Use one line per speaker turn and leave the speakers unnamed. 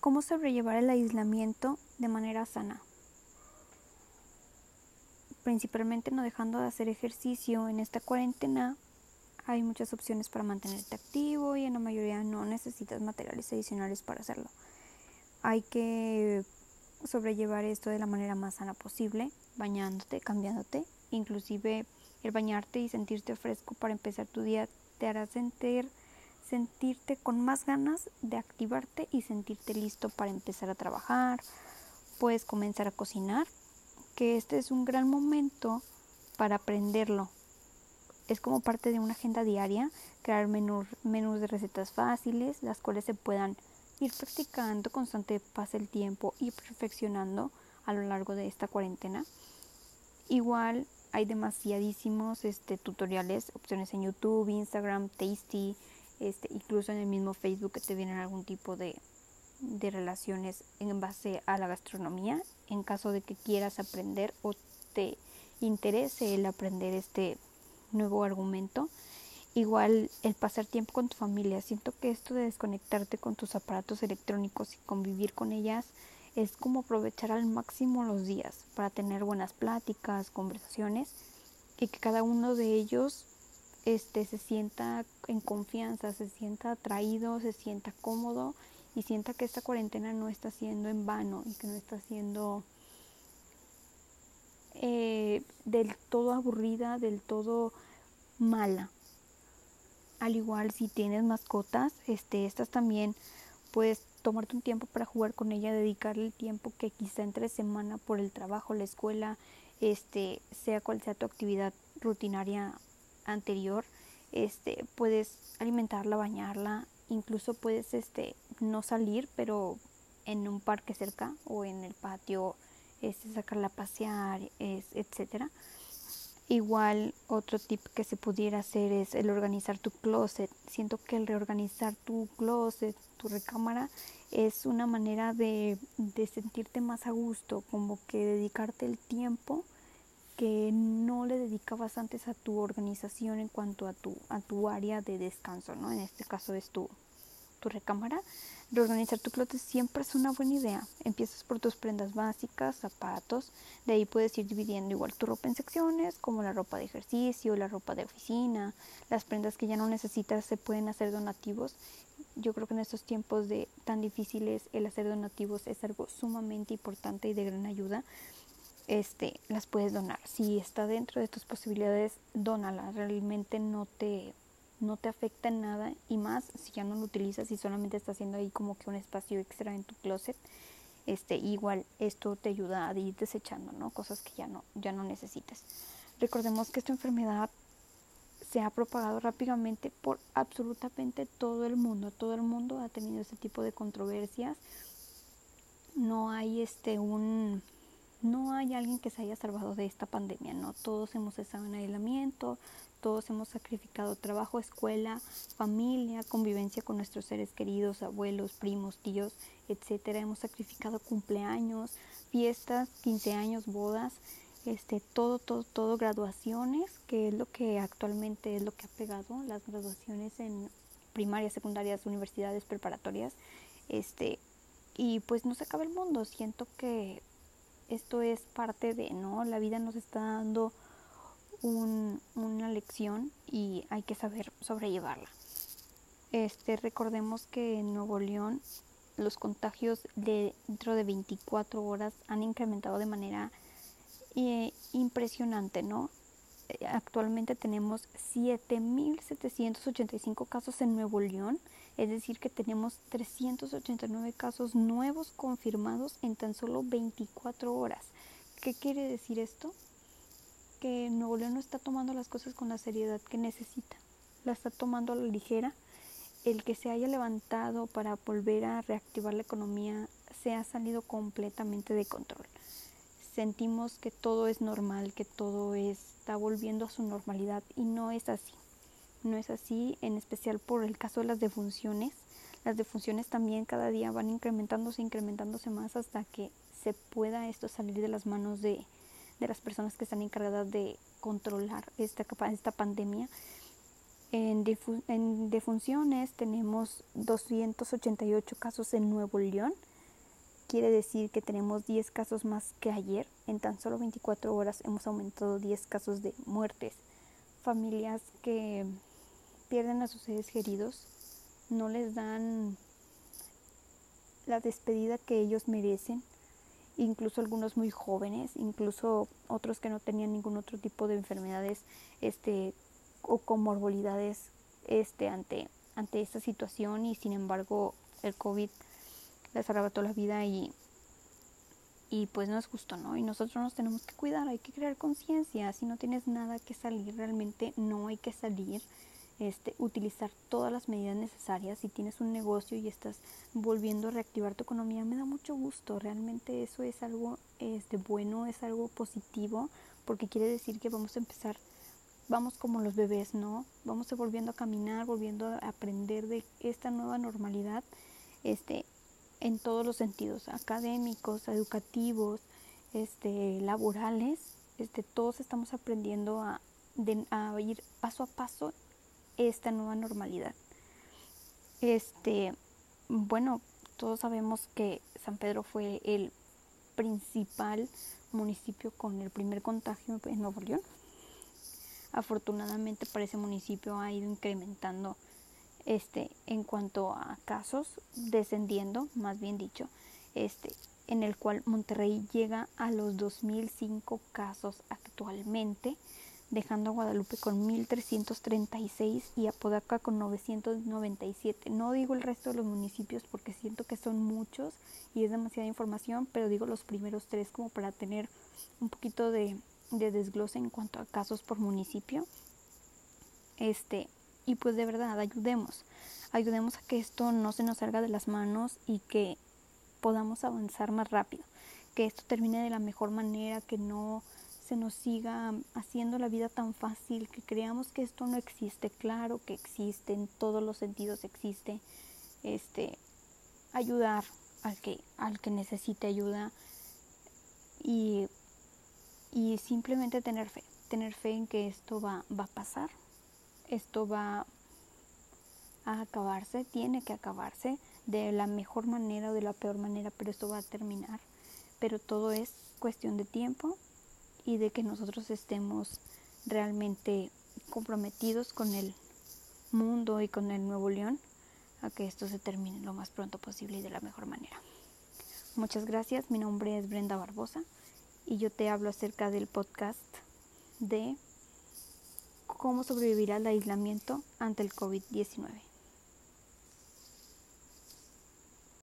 ¿Cómo sobrellevar el aislamiento de manera sana? Principalmente no dejando de hacer ejercicio en esta cuarentena. Hay muchas opciones para mantenerte activo y en la mayoría no necesitas materiales adicionales para hacerlo. Hay que sobrellevar esto de la manera más sana posible, bañándote, cambiándote, inclusive el bañarte y sentirte fresco para empezar tu día te hará sentir sentirte con más ganas de activarte y sentirte listo para empezar a trabajar. Puedes comenzar a cocinar, que este es un gran momento para aprenderlo. Es como parte de una agenda diaria, crear menús, menús de recetas fáciles, las cuales se puedan ir practicando constante pasa el tiempo y perfeccionando a lo largo de esta cuarentena. Igual hay demasiadísimos este, tutoriales, opciones en YouTube, Instagram, Tasty, este, incluso en el mismo Facebook te vienen algún tipo de, de relaciones en base a la gastronomía, en caso de que quieras aprender o te interese el aprender este nuevo argumento. Igual el pasar tiempo con tu familia. Siento que esto de desconectarte con tus aparatos electrónicos y convivir con ellas es como aprovechar al máximo los días para tener buenas pláticas, conversaciones y que cada uno de ellos este, se sienta en confianza, se sienta atraído, se sienta cómodo y sienta que esta cuarentena no está siendo en vano y que no está siendo eh, del todo aburrida, del todo mala. Al igual si tienes mascotas, este, estas también puedes tomarte un tiempo para jugar con ella, dedicarle el tiempo que quizá entre semana por el trabajo, la escuela, este, sea cual sea tu actividad rutinaria anterior, este, puedes alimentarla, bañarla, incluso puedes este, no salir, pero en un parque cerca o en el patio, este, sacarla a pasear, es, etcétera. Igual otro tip que se pudiera hacer es el organizar tu closet. Siento que el reorganizar tu closet, tu recámara, es una manera de, de sentirte más a gusto, como que dedicarte el tiempo que no le dedicabas antes a tu organización en cuanto a tu, a tu área de descanso, ¿no? En este caso es tu, tu recámara. Reorganizar tu closet siempre es una buena idea. Empiezas por tus prendas básicas, zapatos, de ahí puedes ir dividiendo igual tu ropa en secciones, como la ropa de ejercicio, la ropa de oficina, las prendas que ya no necesitas se pueden hacer donativos. Yo creo que en estos tiempos de tan difíciles el hacer donativos es algo sumamente importante y de gran ayuda este, las puedes donar. Si está dentro de tus posibilidades, dónala. Realmente no te, no te afecta en nada y más si ya no lo utilizas y solamente está haciendo ahí como que un espacio extra en tu closet. Este, igual esto te ayuda a ir desechando, ¿no? Cosas que ya no, ya no necesites. Recordemos que esta enfermedad se ha propagado rápidamente por absolutamente todo el mundo. Todo el mundo ha tenido este tipo de controversias. No hay este un no hay alguien que se haya salvado de esta pandemia, ¿no? Todos hemos estado en aislamiento, todos hemos sacrificado trabajo, escuela, familia, convivencia con nuestros seres queridos, abuelos, primos, tíos, etcétera. Hemos sacrificado cumpleaños, fiestas, 15 años, bodas, este, todo, todo, todo, graduaciones, que es lo que actualmente es lo que ha pegado, las graduaciones en primarias, secundarias, universidades, preparatorias, este, y pues no se acaba el mundo. Siento que esto es parte de, ¿no? La vida nos está dando una lección y hay que saber sobrellevarla. Este, recordemos que en Nuevo León los contagios de, dentro de 24 horas han incrementado de manera eh, impresionante, ¿no? Actualmente tenemos 7.785 casos en Nuevo León es decir, que tenemos 389 casos nuevos confirmados en tan solo 24 horas. ¿Qué quiere decir esto? Que Nuevo León no está tomando las cosas con la seriedad que necesita, la está tomando a la ligera. El que se haya levantado para volver a reactivar la economía se ha salido completamente de control. Sentimos que todo es normal, que todo está volviendo a su normalidad y no es así. No es así, en especial por el caso de las defunciones. Las defunciones también cada día van incrementándose, incrementándose más hasta que se pueda esto salir de las manos de, de las personas que están encargadas de controlar esta, esta pandemia. En, en defunciones tenemos 288 casos en Nuevo León, quiere decir que tenemos 10 casos más que ayer. En tan solo 24 horas hemos aumentado 10 casos de muertes. Familias que pierden a sus seres queridos, no les dan la despedida que ellos merecen, incluso algunos muy jóvenes, incluso otros que no tenían ningún otro tipo de enfermedades este, o comorbilidades este, ante, ante esta situación y sin embargo el COVID les arrebató la vida y, y pues no es justo, ¿no? Y nosotros nos tenemos que cuidar, hay que crear conciencia, si no tienes nada que salir, realmente no hay que salir este, utilizar todas las medidas necesarias. Si tienes un negocio y estás volviendo a reactivar tu economía, me da mucho gusto. Realmente eso es algo este, bueno, es algo positivo, porque quiere decir que vamos a empezar, vamos como los bebés, ¿no? Vamos a volviendo a caminar, volviendo a aprender de esta nueva normalidad, este, en todos los sentidos, académicos, educativos, este, laborales, este, todos estamos aprendiendo a, a ir paso a paso esta nueva normalidad. Este, bueno, todos sabemos que San Pedro fue el principal municipio con el primer contagio en Nuevo León. Afortunadamente para ese municipio ha ido incrementando este en cuanto a casos, descendiendo, más bien dicho, este en el cual Monterrey llega a los 2005 casos actualmente dejando a Guadalupe con 1336 y Apodaca con 997. No digo el resto de los municipios porque siento que son muchos y es demasiada información, pero digo los primeros tres como para tener un poquito de, de desglose en cuanto a casos por municipio. Este, y pues de verdad, ayudemos. Ayudemos a que esto no se nos salga de las manos y que podamos avanzar más rápido. Que esto termine de la mejor manera, que no se nos siga haciendo la vida tan fácil, que creamos que esto no existe, claro que existe, en todos los sentidos existe, este, ayudar al que, al que necesite ayuda y, y simplemente tener fe, tener fe en que esto va, va a pasar, esto va a acabarse, tiene que acabarse de la mejor manera o de la peor manera, pero esto va a terminar. Pero todo es cuestión de tiempo y de que nosotros estemos realmente comprometidos con el mundo y con el Nuevo León a que esto se termine lo más pronto posible y de la mejor manera. Muchas gracias, mi nombre es Brenda Barbosa y yo te hablo acerca del podcast de cómo sobrevivir al aislamiento ante el COVID-19.